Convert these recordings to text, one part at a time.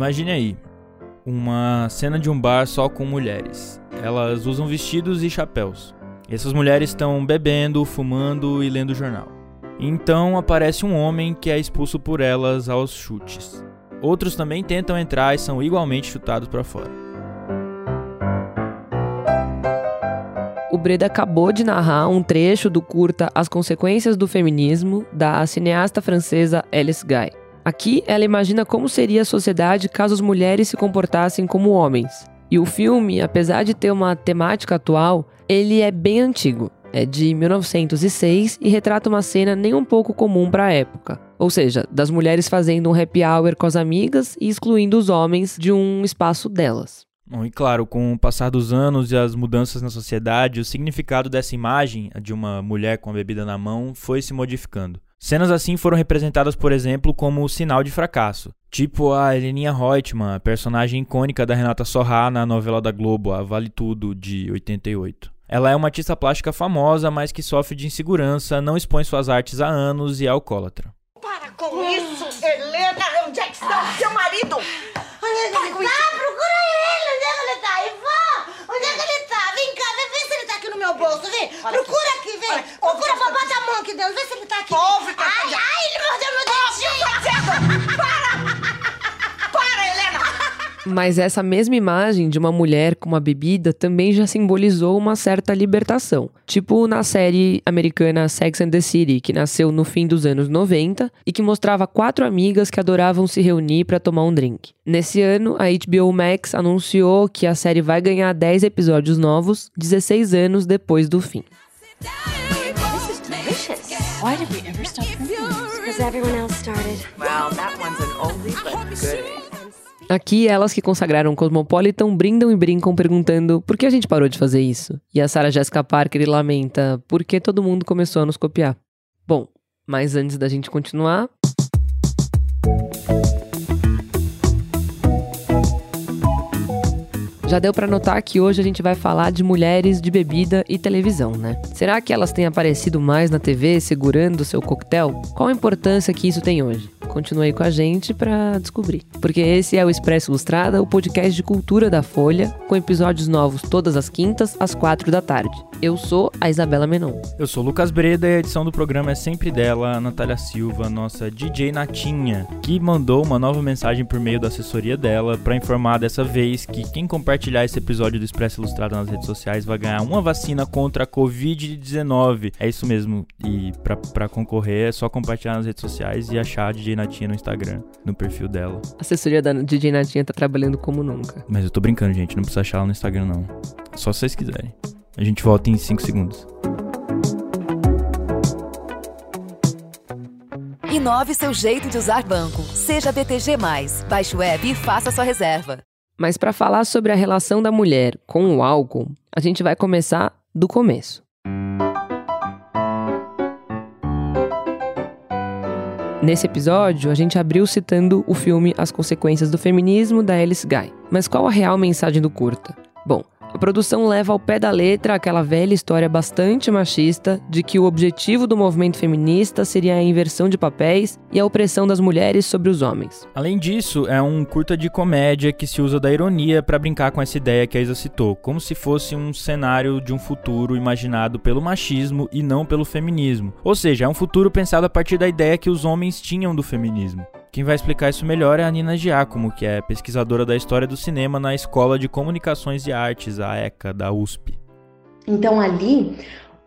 Imagine aí, uma cena de um bar só com mulheres. Elas usam vestidos e chapéus. Essas mulheres estão bebendo, fumando e lendo jornal. Então aparece um homem que é expulso por elas aos chutes. Outros também tentam entrar e são igualmente chutados para fora. O Breda acabou de narrar um trecho do curta As Consequências do Feminismo, da cineasta francesa Alice Guy. Aqui, ela imagina como seria a sociedade caso as mulheres se comportassem como homens. E o filme, apesar de ter uma temática atual, ele é bem antigo. É de 1906 e retrata uma cena nem um pouco comum para a época. Ou seja, das mulheres fazendo um happy hour com as amigas e excluindo os homens de um espaço delas. Bom, e claro, com o passar dos anos e as mudanças na sociedade, o significado dessa imagem, de uma mulher com a bebida na mão, foi se modificando. Cenas assim foram representadas, por exemplo, como sinal de fracasso. Tipo a Heleninha Reutemann, personagem icônica da Renata Sorrá na novela da Globo, A Vale Tudo, de 88. Ela é uma artista plástica famosa, mas que sofre de insegurança, não expõe suas artes há anos e é alcoólatra. Para com isso, Helena! Onde é que está o seu marido? Ele está? Procura ele! Onde é que ele está? Ivã! Onde é que ele está? Vem cá, vê, vê se ele está aqui no meu bolso, vem! Procura aqui, vem! Olha, Procura, ouve, bota a mão aqui dentro, vê se ele está aqui. Ouve, Ai, ai, ele mordeu meu dentinho! Para! Mas essa mesma imagem de uma mulher com uma bebida também já simbolizou uma certa libertação. Tipo na série americana Sex and the City, que nasceu no fim dos anos 90 e que mostrava quatro amigas que adoravam se reunir para tomar um drink. Nesse ano, a HBO Max anunciou que a série vai ganhar 10 episódios novos, 16 anos depois do fim. This is delicious. Why did we ever stop drinking this? Because everyone else started. Well, that one's an oldie but goodie. Aqui, elas que consagraram Cosmopolitan brindam e brincam perguntando por que a gente parou de fazer isso. E a Sarah Jessica Parker lamenta por que todo mundo começou a nos copiar. Bom, mas antes da gente continuar. Já deu pra notar que hoje a gente vai falar de mulheres de bebida e televisão, né? Será que elas têm aparecido mais na TV segurando seu coquetel? Qual a importância que isso tem hoje? Continue aí com a gente pra descobrir. Porque esse é o Expresso Ilustrada, o podcast de cultura da Folha, com episódios novos todas as quintas às quatro da tarde. Eu sou a Isabela Menon. Eu sou o Lucas Breda e a edição do programa é sempre dela, a Natália Silva, nossa DJ Natinha, que mandou uma nova mensagem por meio da assessoria dela para informar dessa vez que quem compartilhar esse episódio do Expresso Ilustrado nas redes sociais vai ganhar uma vacina contra a Covid-19. É isso mesmo. E pra- pra concorrer é só compartilhar nas redes sociais e achar a DJ Natinha no Instagram, no perfil dela. A assessoria da DJ Natinha tá trabalhando como nunca. Mas eu tô brincando, gente, não precisa achar ela no Instagram não. Só se vocês quiserem. A gente volta em 5 segundos. Inove seu jeito de usar banco. Seja BTG+. Baixe o app e faça sua reserva. Mas para falar sobre a relação da mulher com o álcool, a gente vai começar do começo. Nesse episódio, a gente abriu citando o filme As Consequências do Feminismo, da Alice Guy. Mas qual a real mensagem do curta? Bom, a produção leva ao pé da letra aquela velha história bastante machista de que o objetivo do movimento feminista seria a inversão de papéis e a opressão das mulheres sobre os homens. Além disso, é um curta de comédia que se usa da ironia para brincar com essa ideia que a Isa citou, como se fosse um cenário de um futuro imaginado pelo machismo e não pelo feminismo. Ou seja, é um futuro pensado a partir da ideia que os homens tinham do feminismo. Quem vai explicar isso melhor é a Nina Giacomo, que é pesquisadora da história do cinema na Escola de Comunicações e Artes, a ECA, da USP. Então ali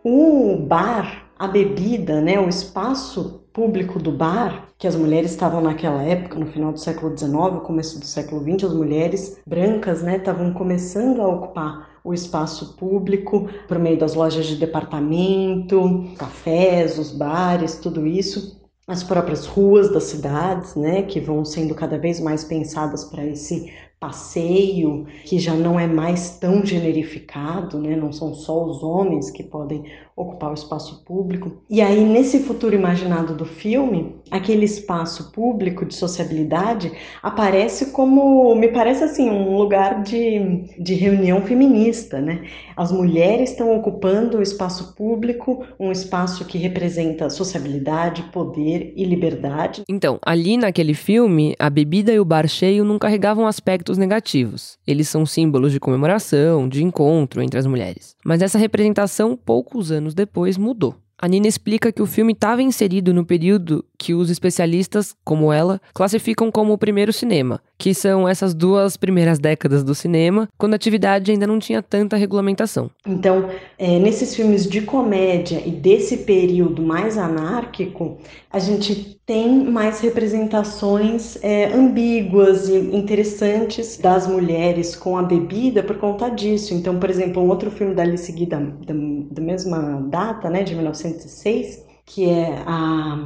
o bar, a bebida, né, o espaço público do bar, que as mulheres estavam naquela época, no final do século XIX, começo do século XX, as mulheres brancas, né, estavam começando a ocupar o espaço público por meio das lojas de departamento, cafés, os bares, tudo isso as próprias ruas das cidades, né, que vão sendo cada vez mais pensadas para esse passeio, que já não é mais tão generificado, né? não são só os homens que podem ocupar o espaço público. E aí, nesse futuro imaginado do filme, aquele espaço público de sociabilidade aparece como, me parece assim, um lugar de, de reunião feminista, né? As mulheres estão ocupando o espaço público, um espaço que representa sociabilidade, poder e liberdade. Então, ali naquele filme, a bebida e o bar cheio não carregavam aspectos negativos. Eles são símbolos de comemoração, de encontro entre as mulheres. Mas essa representação, poucos anos depois, mudou. A Nina explica que o filme estava inserido no período que os especialistas, como ela, classificam como o primeiro cinema, que são essas duas primeiras décadas do cinema, quando a atividade ainda não tinha tanta regulamentação. Então, é, nesses filmes de comédia e desse período mais anárquico, a gente tem mais representações é, ambíguas e interessantes das mulheres com a bebida por conta disso. Então, por exemplo, um outro filme da Alice Guy da, da, da mesma data, né, de 1906, que é a,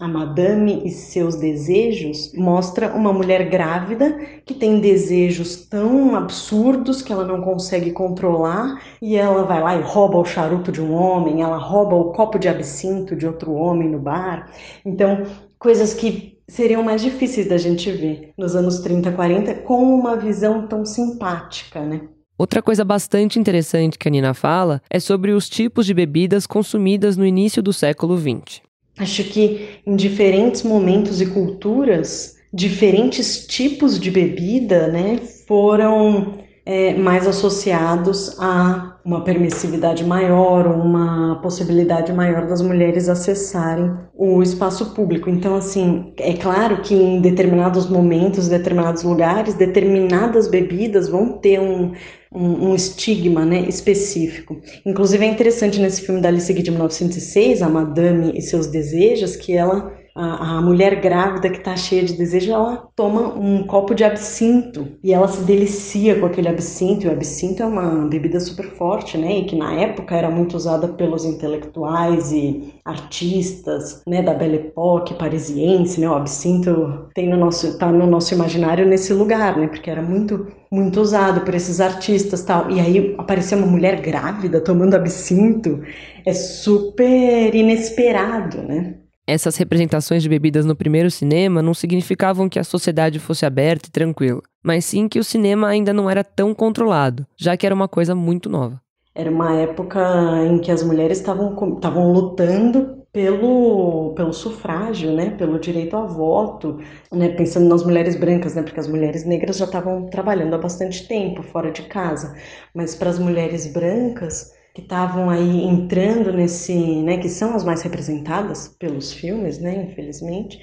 a Madame e seus desejos, mostra uma mulher grávida que tem desejos tão absurdos que ela não consegue controlar e ela vai lá e rouba o charuto de um homem, ela rouba o copo de absinto de outro homem no bar. Então, coisas que seriam mais difíceis da gente ver nos anos 30, 40 com uma visão tão simpática, né? Outra coisa bastante interessante que a Nina fala é sobre os tipos de bebidas consumidas no início do século XX. Acho que em diferentes momentos e culturas, diferentes tipos de bebida né, foram é, mais associados a uma permissividade maior, uma possibilidade maior das mulheres acessarem o espaço público. Então, assim, é claro que em determinados momentos, determinados lugares, determinadas bebidas vão ter um, um, um, estigma né, específico. Inclusive, é interessante nesse filme da Alice Guy de 1906, A Madame e Seus Desejos, que ela a, a mulher grávida que está cheia de desejo, ela toma um copo de absinto e ela se delicia com aquele absinto. E o absinto é uma bebida super forte, né? E que na época era muito usada pelos intelectuais e artistas, né? Da Belle Époque parisiense, né? O absinto tem no nosso, tá no nosso imaginário nesse lugar, né? Porque era muito muito usado por esses artistas tal. E aí aparecer uma mulher grávida tomando absinto é super inesperado, né? Essas representações de bebidas no primeiro cinema não significavam que a sociedade fosse aberta e tranquila, mas sim que o cinema ainda não era tão controlado, já que era uma coisa muito nova. Era uma época em que as mulheres estavam lutando pelo, pelo sufrágio, né, pelo direito a voto, né, pensando nas mulheres brancas, né, porque as mulheres negras já estavam trabalhando há bastante tempo fora de casa, mas para as mulheres brancas que estavam aí entrando nesse, né, que são as mais representadas pelos filmes, né, infelizmente,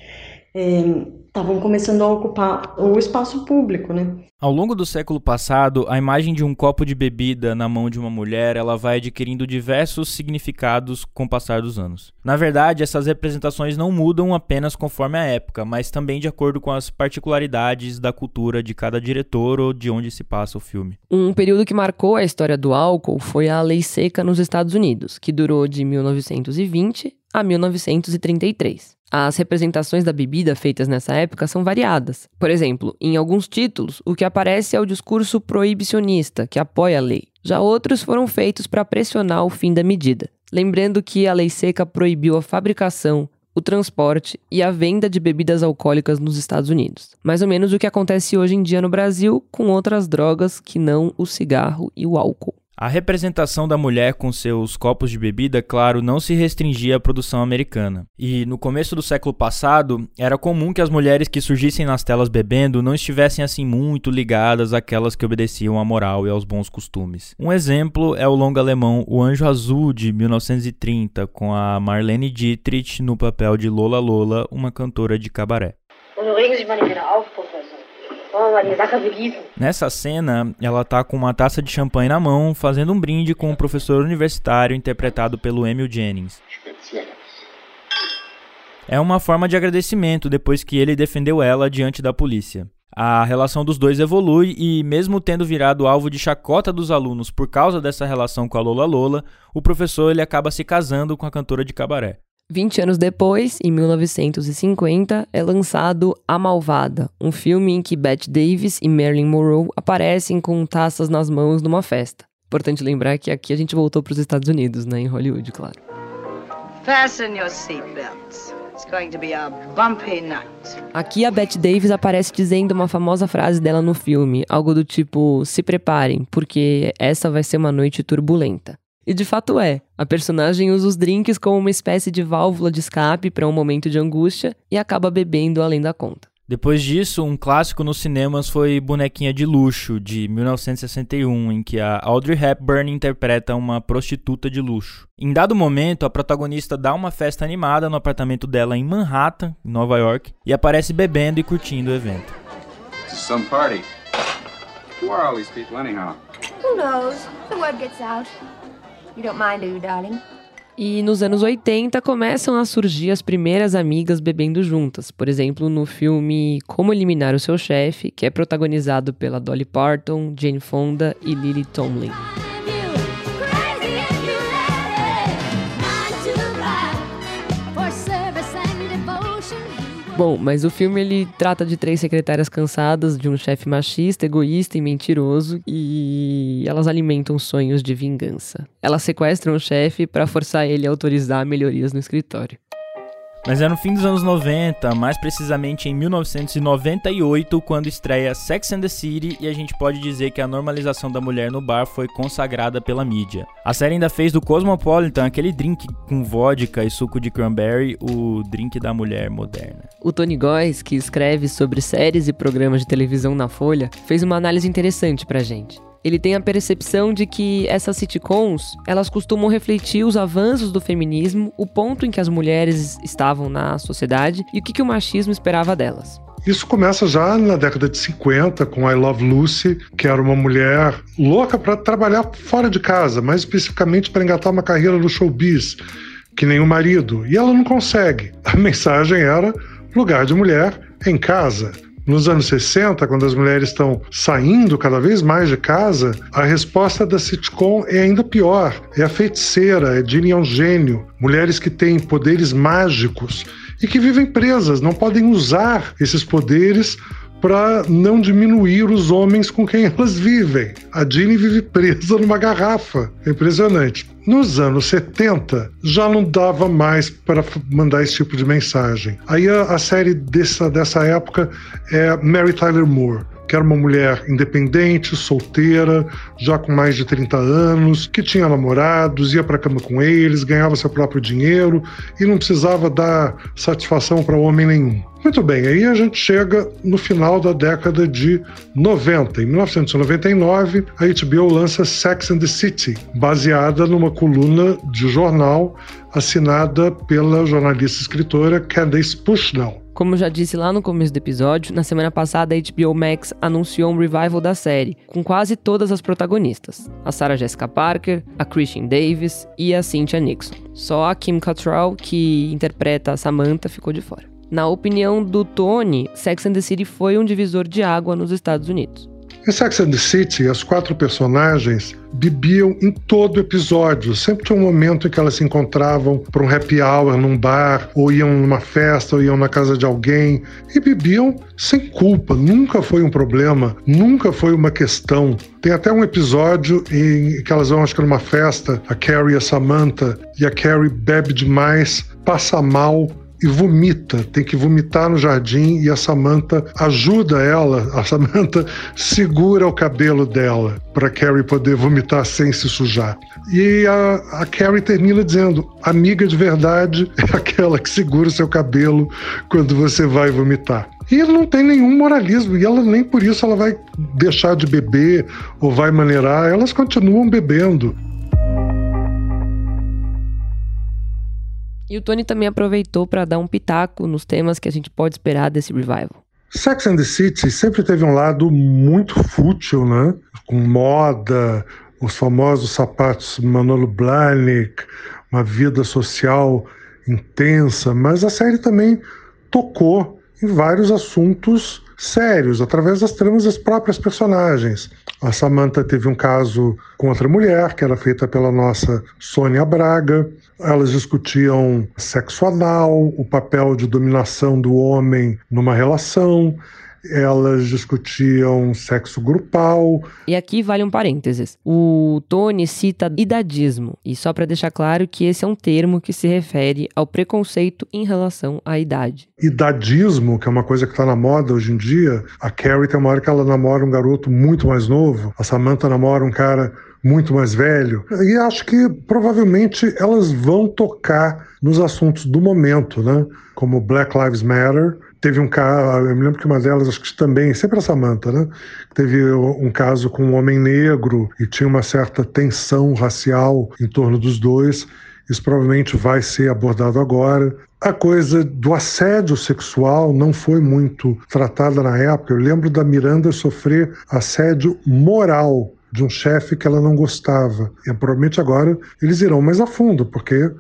estavam é, começando a ocupar o espaço público, né? Ao longo do século passado, a imagem de um copo de bebida na mão de uma mulher, ela vai adquirindo diversos significados com o passar dos anos. Na verdade, essas representações não mudam apenas conforme a época, mas também de acordo com as particularidades da cultura de cada diretor ou de onde se passa o filme. Um período que marcou a história do álcool foi a Lei Seca nos Estados Unidos, que durou de 1920 a 1933. As representações da bebida feitas nessa época são variadas. Por exemplo, em alguns títulos, o que aparece é o discurso proibicionista, que apoia a lei. Já outros foram feitos para pressionar o fim da medida. Lembrando que a lei seca proibiu a fabricação, o transporte e a venda de bebidas alcoólicas nos Estados Unidos. Mais ou menos o que acontece hoje em dia no Brasil com outras drogas que não o cigarro e o álcool. A representação da mulher com seus copos de bebida, claro, não se restringia à produção americana. E no começo do século passado, era comum que as mulheres que surgissem nas telas bebendo não estivessem assim muito ligadas àquelas que obedeciam à moral e aos bons costumes. Um exemplo é o longa alemão O Anjo Azul de 1930, com a Marlene Dietrich no papel de Lola Lola, uma cantora de cabaré. Nessa cena, ela tá com uma taça de champanhe na mão, fazendo um brinde com um professor universitário interpretado pelo Emil Jennings. É uma forma de agradecimento depois que ele defendeu ela diante da polícia. A relação dos dois evolui e, mesmo tendo virado alvo de chacota dos alunos por causa dessa relação com a Lola Lola, o professor ele acaba se casando com a cantora de cabaré. 20 anos depois, em 1950, é lançado A Malvada, um filme em que Bette Davis e Marilyn Monroe aparecem com taças nas mãos numa festa. Importante lembrar que aqui a gente voltou para os Estados Unidos, né, em Hollywood, claro. Fasten your seatbelts. It's going to be a bumpy night. Aqui a Bette Davis aparece dizendo uma famosa frase dela no filme, algo do tipo: "Se preparem, porque essa vai ser uma noite turbulenta". E de fato é. A personagem usa os drinks como uma espécie de válvula de escape para um momento de angústia e acaba bebendo além da conta. Depois disso, um clássico nos cinemas foi Bonequinha de Luxo, de 1961, em que a Audrey Hepburn interpreta uma prostituta de luxo. Em dado momento, a protagonista dá uma festa animada no apartamento dela em Manhattan, Nova York, e aparece bebendo e curtindo o evento. Some party. Who are all these people anyhow? Who knows? The word gets out. E nos anos 80 começam a surgir as primeiras amigas bebendo juntas. Por exemplo, no filme Como Eliminar o Seu Chefe, que é protagonizado pela Dolly Parton, Jane Fonda e Lily Tomlin. Bom, mas o filme ele trata de três secretárias cansadas de um chefe machista, egoísta e mentiroso e elas alimentam sonhos de vingança. Elas sequestram o chefe para forçar ele a autorizar melhorias no escritório. Mas é no fim dos anos 90, mais precisamente em 1998, quando estreia Sex and the City e a gente pode dizer que a normalização da mulher no bar foi consagrada pela mídia. A série ainda fez do Cosmopolitan aquele drink com vodka e suco de cranberry, o drink da mulher moderna. O Tony Góes, que escreve sobre séries e programas de televisão na Folha, fez uma análise interessante pra gente ele tem a percepção de que essas sitcoms, elas costumam refletir os avanços do feminismo, o ponto em que as mulheres estavam na sociedade e o que, que o machismo esperava delas. Isso começa já na década de 50 com I Love Lucy, que era uma mulher louca para trabalhar fora de casa, mais especificamente para engatar uma carreira no showbiz, que nem o marido, e ela não consegue. A mensagem era lugar de mulher em casa. Nos anos 60, quando as mulheres estão saindo cada vez mais de casa, a resposta da sitcom é ainda pior. É a feiticeira, é Ginny é um gênio. Mulheres que têm poderes mágicos e que vivem presas, não podem usar esses poderes para não diminuir os homens com quem elas vivem. A Ginny vive presa numa garrafa. É impressionante. Nos anos 70, já não dava mais para mandar esse tipo de mensagem. Aí a, a série dessa, dessa época é Mary Tyler Moore era uma mulher independente, solteira, já com mais de 30 anos, que tinha namorados, ia para cama com eles, ganhava seu próprio dinheiro e não precisava dar satisfação para homem nenhum. Muito bem, aí a gente chega no final da década de 90. Em 1999, a HBO lança Sex and the City, baseada numa coluna de jornal assinada pela jornalista e escritora Candace Bushnell. Como já disse lá no começo do episódio, na semana passada a HBO Max anunciou um revival da série, com quase todas as protagonistas: a Sarah Jessica Parker, a Christian Davis e a Cynthia Nixon. Só a Kim Cattrall, que interpreta a Samantha, ficou de fora. Na opinião do Tony, Sex and the City foi um divisor de água nos Estados Unidos. Em Sex and the City, as quatro personagens bebiam em todo episódio. Sempre tinha um momento em que elas se encontravam para um happy hour num bar, ou iam numa festa, ou iam na casa de alguém, e bebiam sem culpa. Nunca foi um problema, nunca foi uma questão. Tem até um episódio em que elas vão, acho que numa festa, a Carrie e a Samantha, e a Carrie bebe demais, passa mal, e vomita, tem que vomitar no jardim e a Samantha ajuda ela, a Samantha segura o cabelo dela para Carrie poder vomitar sem se sujar. E a, a Carrie termina dizendo: amiga de verdade é aquela que segura o seu cabelo quando você vai vomitar. E não tem nenhum moralismo, e ela nem por isso ela vai deixar de beber ou vai maneirar, elas continuam bebendo. E o Tony também aproveitou para dar um pitaco nos temas que a gente pode esperar desse revival. Sex and the City sempre teve um lado muito fútil, né? Com moda, os famosos sapatos Manolo Blahnik, uma vida social intensa, mas a série também tocou em vários assuntos sérios, através das tramas das próprias personagens. A Samantha teve um caso com outra mulher, que era feita pela nossa Sônia Braga. Elas discutiam sexo anal, o papel de dominação do homem numa relação, elas discutiam sexo grupal. E aqui vale um parênteses. O Tony cita idadismo, e só para deixar claro que esse é um termo que se refere ao preconceito em relação à idade. Idadismo, que é uma coisa que está na moda hoje em dia, a Carrie tem uma hora que ela namora um garoto muito mais novo, a Samantha namora um cara muito mais velho. E acho que provavelmente elas vão tocar nos assuntos do momento, né? Como Black Lives Matter. Teve um caso, eu me lembro que uma delas, acho que também, sempre a Samantha, né? Teve um caso com um homem negro e tinha uma certa tensão racial em torno dos dois. Isso provavelmente vai ser abordado agora. A coisa do assédio sexual não foi muito tratada na época. Eu lembro da Miranda sofrer assédio moral de um chefe que ela não gostava. E provavelmente agora eles irão mais a fundo, porque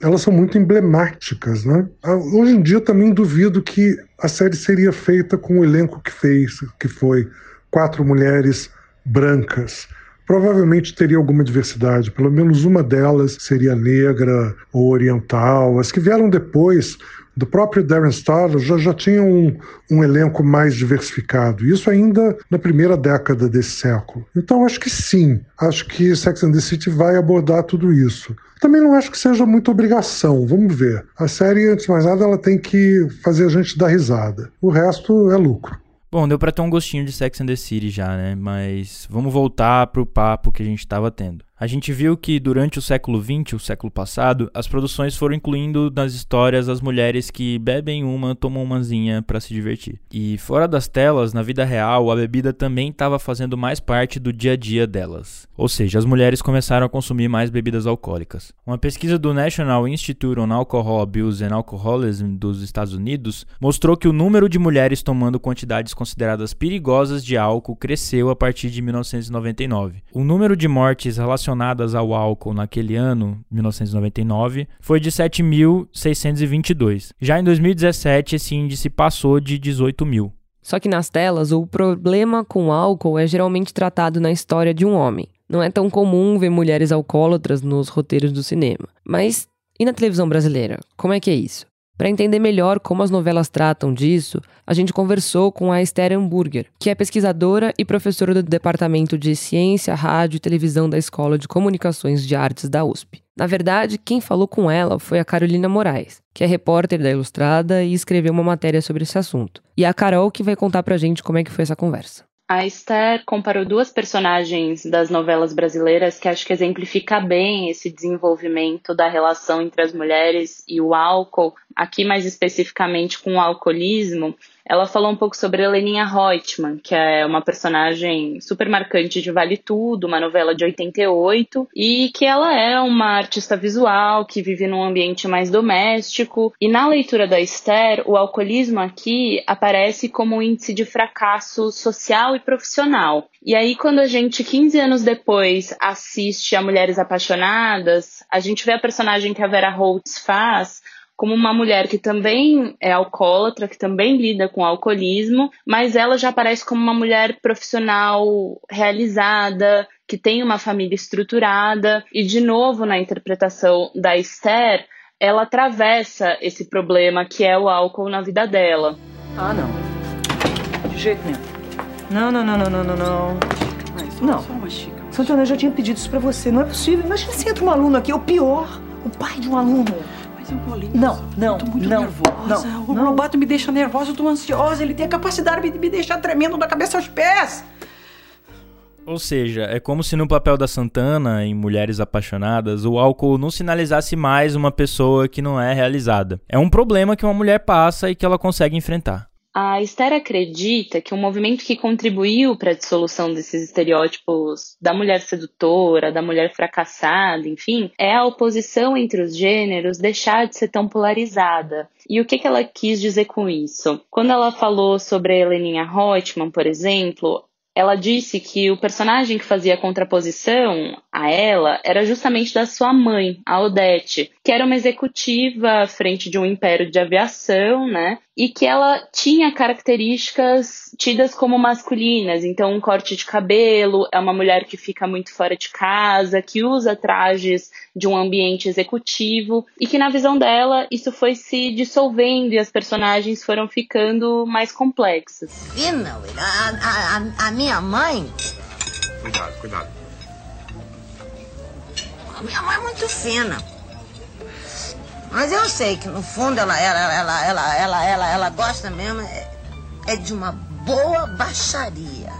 elas são muito emblemáticas, né? Ah, hoje em dia também duvido que a série seria feita com o elenco que fez, que foi quatro mulheres brancas. Provavelmente teria alguma diversidade, pelo menos uma delas seria negra ou oriental. As que vieram depois do próprio Darren Star já, já tinha um, um elenco mais diversificado. Isso ainda na primeira década desse século. Então acho que sim, acho que Sex and the City vai abordar tudo isso. Também não acho que seja muita obrigação, vamos ver. A série, antes de mais nada, ela tem que fazer a gente dar risada. O resto é lucro. Bom, deu pra ter um gostinho de Sex and the City já, né? Mas vamos voltar pro papo que a gente tava tendo. A gente viu que durante o século XX, o século passado, as produções foram incluindo nas histórias as mulheres que bebem uma, tomam umazinha para se divertir. E fora das telas, na vida real, a bebida também estava fazendo mais parte do dia a dia delas. Ou seja, as mulheres começaram a consumir mais bebidas alcoólicas. Uma pesquisa do National Institute on Alcohol Abuse and Alcoholism dos Estados Unidos mostrou que o número de mulheres tomando quantidades consideradas perigosas de álcool cresceu a partir de 1999. O número de mortes relacionadas relacionadas ao álcool naquele ano, 1999, foi de 7.622. Já em 2017, esse índice passou de 18 mil. Só que nas telas, o problema com álcool é geralmente tratado na história de um homem. Não é tão comum ver mulheres alcoólatras nos roteiros do cinema. Mas e na televisão brasileira? Como é que é isso? Para entender melhor como as novelas tratam disso, a gente conversou com a Esther Hamburger, que é pesquisadora e professora do Departamento de Ciência, Rádio e Televisão da Escola de Comunicações de Artes da USP. Na verdade, quem falou com ela foi a Carolina Moraes, que é repórter da Ilustrada e escreveu uma matéria sobre esse assunto. E é a Carol que vai contar pra gente como é que foi essa conversa. A Esther comparou duas personagens das novelas brasileiras que acho que exemplifica bem esse desenvolvimento da relação entre as mulheres e o álcool, aqui mais especificamente com o alcoolismo, ela falou um pouco sobre Heleninha Reutemann, que é uma personagem super marcante de Vale Tudo, uma novela de 88, e que ela é uma artista visual que vive num ambiente mais doméstico. E na leitura da Esther, o alcoolismo aqui aparece como um índice de fracasso social e profissional. E aí, quando a gente, 15 anos depois, assiste a Mulheres Apaixonadas, a gente vê a personagem que a Vera Holtz faz como uma mulher que também é alcoólatra, que também lida com alcoolismo, mas ela já aparece como uma mulher profissional realizada, que tem uma família estruturada, e de novo na interpretação da Esther, ela atravessa esse problema que é o álcool na vida dela. Ah, não. De jeito nenhum. Não, não, não, não, não, não, não. Mas não. Só uma xícara. Santana, eu já tinha pedido isso pra você. Não é possível. Imagina se entra um aluno aqui, ou pior, o pai de um aluno. Paulinho, não, não, eu tô muito não, nervosa. Não, o. Lobato me deixa nervosa, eu tô ansiosa. Ele tem a capacidade de me deixar tremendo da cabeça aos pés. Ou seja, é como se no papel da Santana, em Mulheres Apaixonadas, o álcool não sinalizasse mais uma pessoa que não é realizada. É um problema que uma mulher passa e que ela consegue enfrentar. A Esther acredita que um movimento que contribuiu para a dissolução desses estereótipos da mulher sedutora, da mulher fracassada, enfim, é a oposição entre os gêneros deixar de ser tão polarizada. E o que, que ela quis dizer com isso? Quando ela falou sobre a Heleninha Reutemann, por exemplo, ela disse que o personagem que fazia contraposição a ela era justamente da sua mãe, a Odete, que era uma executiva à frente de um império de aviação, né? E que ela tinha características tidas como masculinas, então um corte de cabelo, é uma mulher que fica muito fora de casa, que usa trajes de um ambiente executivo e que na visão dela isso foi se dissolvendo e as personagens foram ficando mais complexas. Fina, a, a, a minha mãe. Cuidado, cuidado. A minha mãe é muito fina. Mas eu sei que no fundo ela, ela, ela, ela, ela, ela, ela gosta mesmo é, é de uma boa baixaria.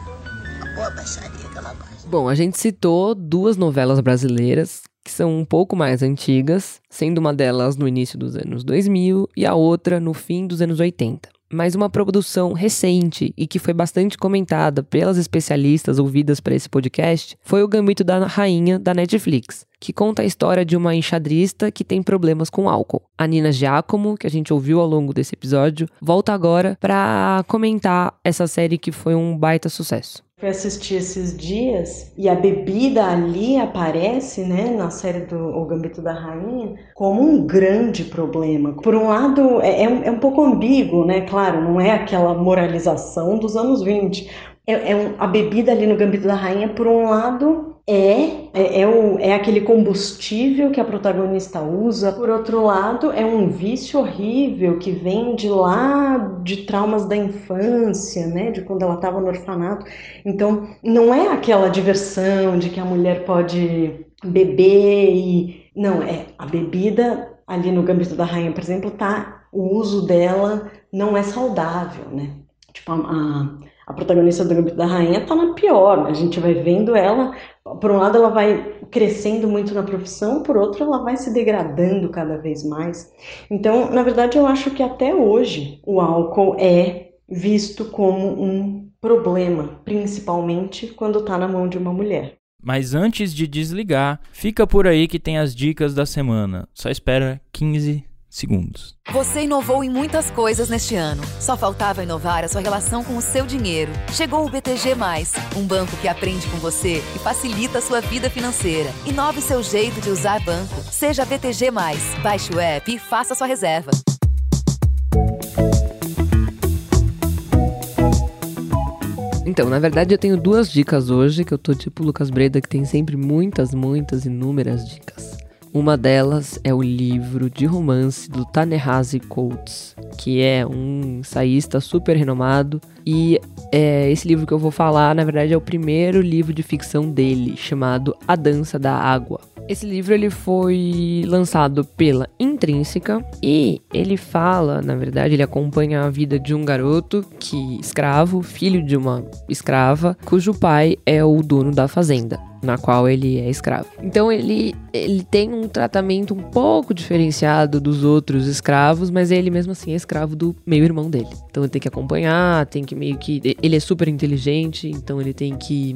Uma boa baixaria que ela gosta. Bom, a gente citou duas novelas brasileiras que são um pouco mais antigas, sendo uma delas no início dos anos 2000 e a outra no fim dos anos 80 mas uma produção recente e que foi bastante comentada pelas especialistas ouvidas para esse podcast foi o Gambito da Rainha da Netflix, que conta a história de uma enxadrista que tem problemas com álcool. A Nina Giacomo, que a gente ouviu ao longo desse episódio, volta agora para comentar essa série que foi um baita sucesso. Fui assistir esses dias e a bebida ali aparece, né, na série do O Gambito da Rainha, como um grande problema. Por um lado, é, é, um, é um pouco ambíguo, né? Claro, não é aquela moralização dos anos 20. É, é um, a bebida ali no Gambito da Rainha, por um lado, é, é, é, é aquele combustível que a protagonista usa. Por outro lado, é um vício horrível que vem de lá de traumas da infância, né? De quando ela estava no orfanato. Então, não é aquela diversão de que a mulher pode beber e. Não, é a bebida ali no Gambito da Rainha, por exemplo, tá. O uso dela não é saudável, né? Tipo, a a protagonista do Gambito da Rainha tá na pior, né? A gente vai vendo ela, por um lado ela vai crescendo muito na profissão, por outro ela vai se degradando cada vez mais. Então, na verdade, eu acho que até hoje o álcool é visto como um problema, principalmente quando está na mão de uma mulher. Mas antes de desligar, fica por aí que tem as dicas da semana. Só espera 15 segundos. Você inovou em muitas coisas neste ano. Só faltava inovar a sua relação com o seu dinheiro. Chegou o BTG, um banco que aprende com você e facilita a sua vida financeira. Inove seu jeito de usar banco. Seja BTG. Baixe o app e faça sua reserva. Então, na verdade, eu tenho duas dicas hoje, que eu tô tipo Lucas Breda, que tem sempre muitas, muitas, inúmeras dicas. Uma delas é o livro de romance do Tanehasi Coates, que é um ensaísta super renomado. E é, esse livro que eu vou falar, na verdade, é o primeiro livro de ficção dele, chamado A Dança da Água. Esse livro ele foi lançado pela Intrínseca e ele fala, na verdade, ele acompanha a vida de um garoto que escravo, filho de uma escrava, cujo pai é o dono da fazenda na qual ele é escravo. Então ele, ele tem um tratamento um pouco diferenciado dos outros escravos, mas ele mesmo assim é escravo do meio-irmão dele. Então ele tem que acompanhar, tem que meio que. Ele é super inteligente, então ele tem que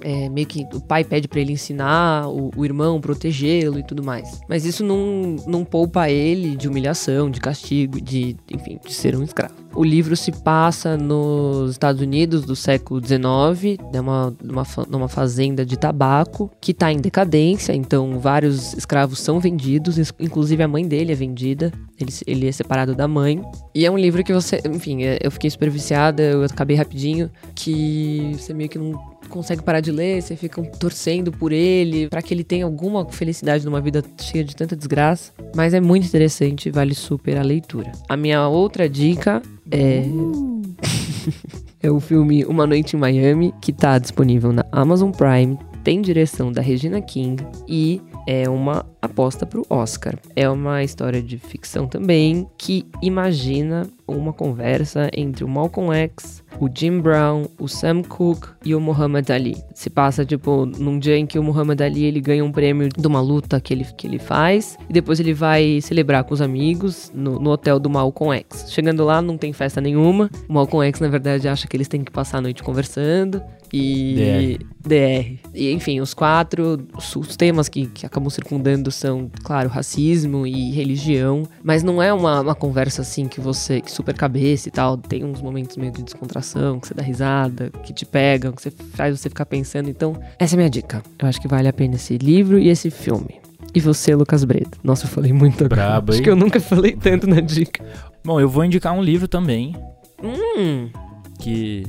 é, meio que o pai pede para ele ensinar o, o irmão, protegê-lo e tudo mais. Mas isso não, não poupa ele de humilhação, de castigo, de, enfim, de ser um escravo. O livro se passa nos Estados Unidos do século XIX, numa, numa, numa fazenda de tabaco que está em decadência, então vários escravos são vendidos, inclusive a mãe dele é vendida, ele, ele é separado da mãe. E é um livro que você, enfim, é, eu fiquei super viciada, eu acabei rapidinho, que você meio que não consegue parar de ler, você fica torcendo por ele, para que ele tenha alguma felicidade numa vida cheia de tanta desgraça. Mas é muito interessante, vale super a leitura. A minha outra dica é. é o filme Uma Noite em Miami, que tá disponível na Amazon Prime, tem direção da Regina King e é uma aposta para o Oscar. É uma história de ficção também que imagina uma conversa entre o Malcolm X, o Jim Brown, o Sam Cooke e o Muhammad Ali. Se passa tipo num dia em que o Muhammad Ali ele ganha um prêmio de uma luta que ele, que ele faz e depois ele vai celebrar com os amigos no, no hotel do Malcolm X. Chegando lá não tem festa nenhuma. O Malcolm X na verdade acha que eles têm que passar a noite conversando e DR. E, enfim, os quatro, os, temas que, que acabam circundando são, claro, racismo e religião, mas não é uma, uma conversa assim que você, que super cabeça e tal, tem uns momentos meio de descontração, que você dá risada, que te pegam, que você faz você ficar pensando. Então, essa é a minha dica. Eu acho que vale a pena esse livro e esse filme. E você, Lucas Bredo? Nossa, eu falei muito agora. Brabo, Acho hein? que eu nunca falei tanto na dica. Bom, eu vou indicar um livro também, Hum, que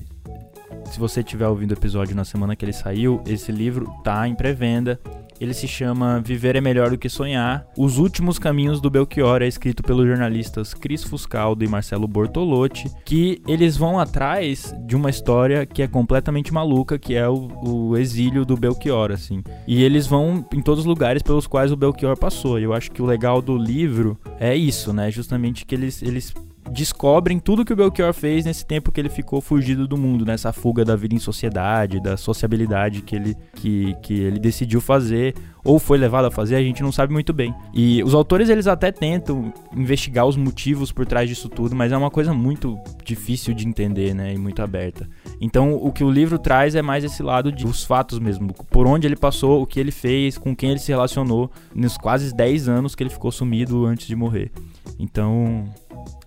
se você estiver ouvindo o episódio na semana que ele saiu, esse livro tá em pré-venda. Ele se chama Viver é Melhor do que Sonhar. Os Últimos Caminhos do Belchior é escrito pelos jornalistas Cris Fuscaldo e Marcelo Bortolotti, que eles vão atrás de uma história que é completamente maluca, que é o, o exílio do Belchior, assim. E eles vão em todos os lugares pelos quais o Belchior passou. E eu acho que o legal do livro é isso, né? Justamente que eles, eles descobrem tudo que o Belchior fez nesse tempo que ele ficou fugido do mundo, nessa fuga da vida em sociedade, da sociabilidade que ele, que, que ele decidiu fazer ou foi levado a fazer, a gente não sabe muito bem. E os autores eles até tentam investigar os motivos por trás disso tudo, mas é uma coisa muito difícil de entender, né, e muito aberta. Então, o que o livro traz é mais esse lado de os fatos mesmo, por onde ele passou, o que ele fez, com quem ele se relacionou nos quase 10 anos que ele ficou sumido antes de morrer. Então,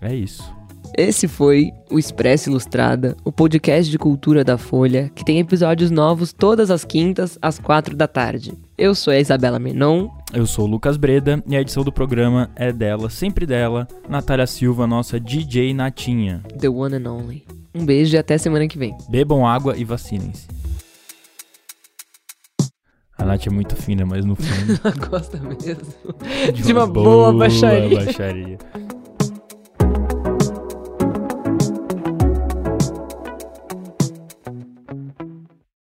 é isso. Esse foi o Expresso Ilustrada, o podcast de cultura da Folha, que tem episódios novos todas as quintas, às quatro da tarde. Eu sou a Isabela Menon. Eu sou o Lucas Breda e a edição do programa é dela, sempre dela, Natália Silva, nossa DJ Natinha. The one and only. Um beijo e até semana que vem. Bebam água e vacinem-se. A Nath é muito fina, mas no fundo. Gosta mesmo. De uma boa baixaria. baixaria.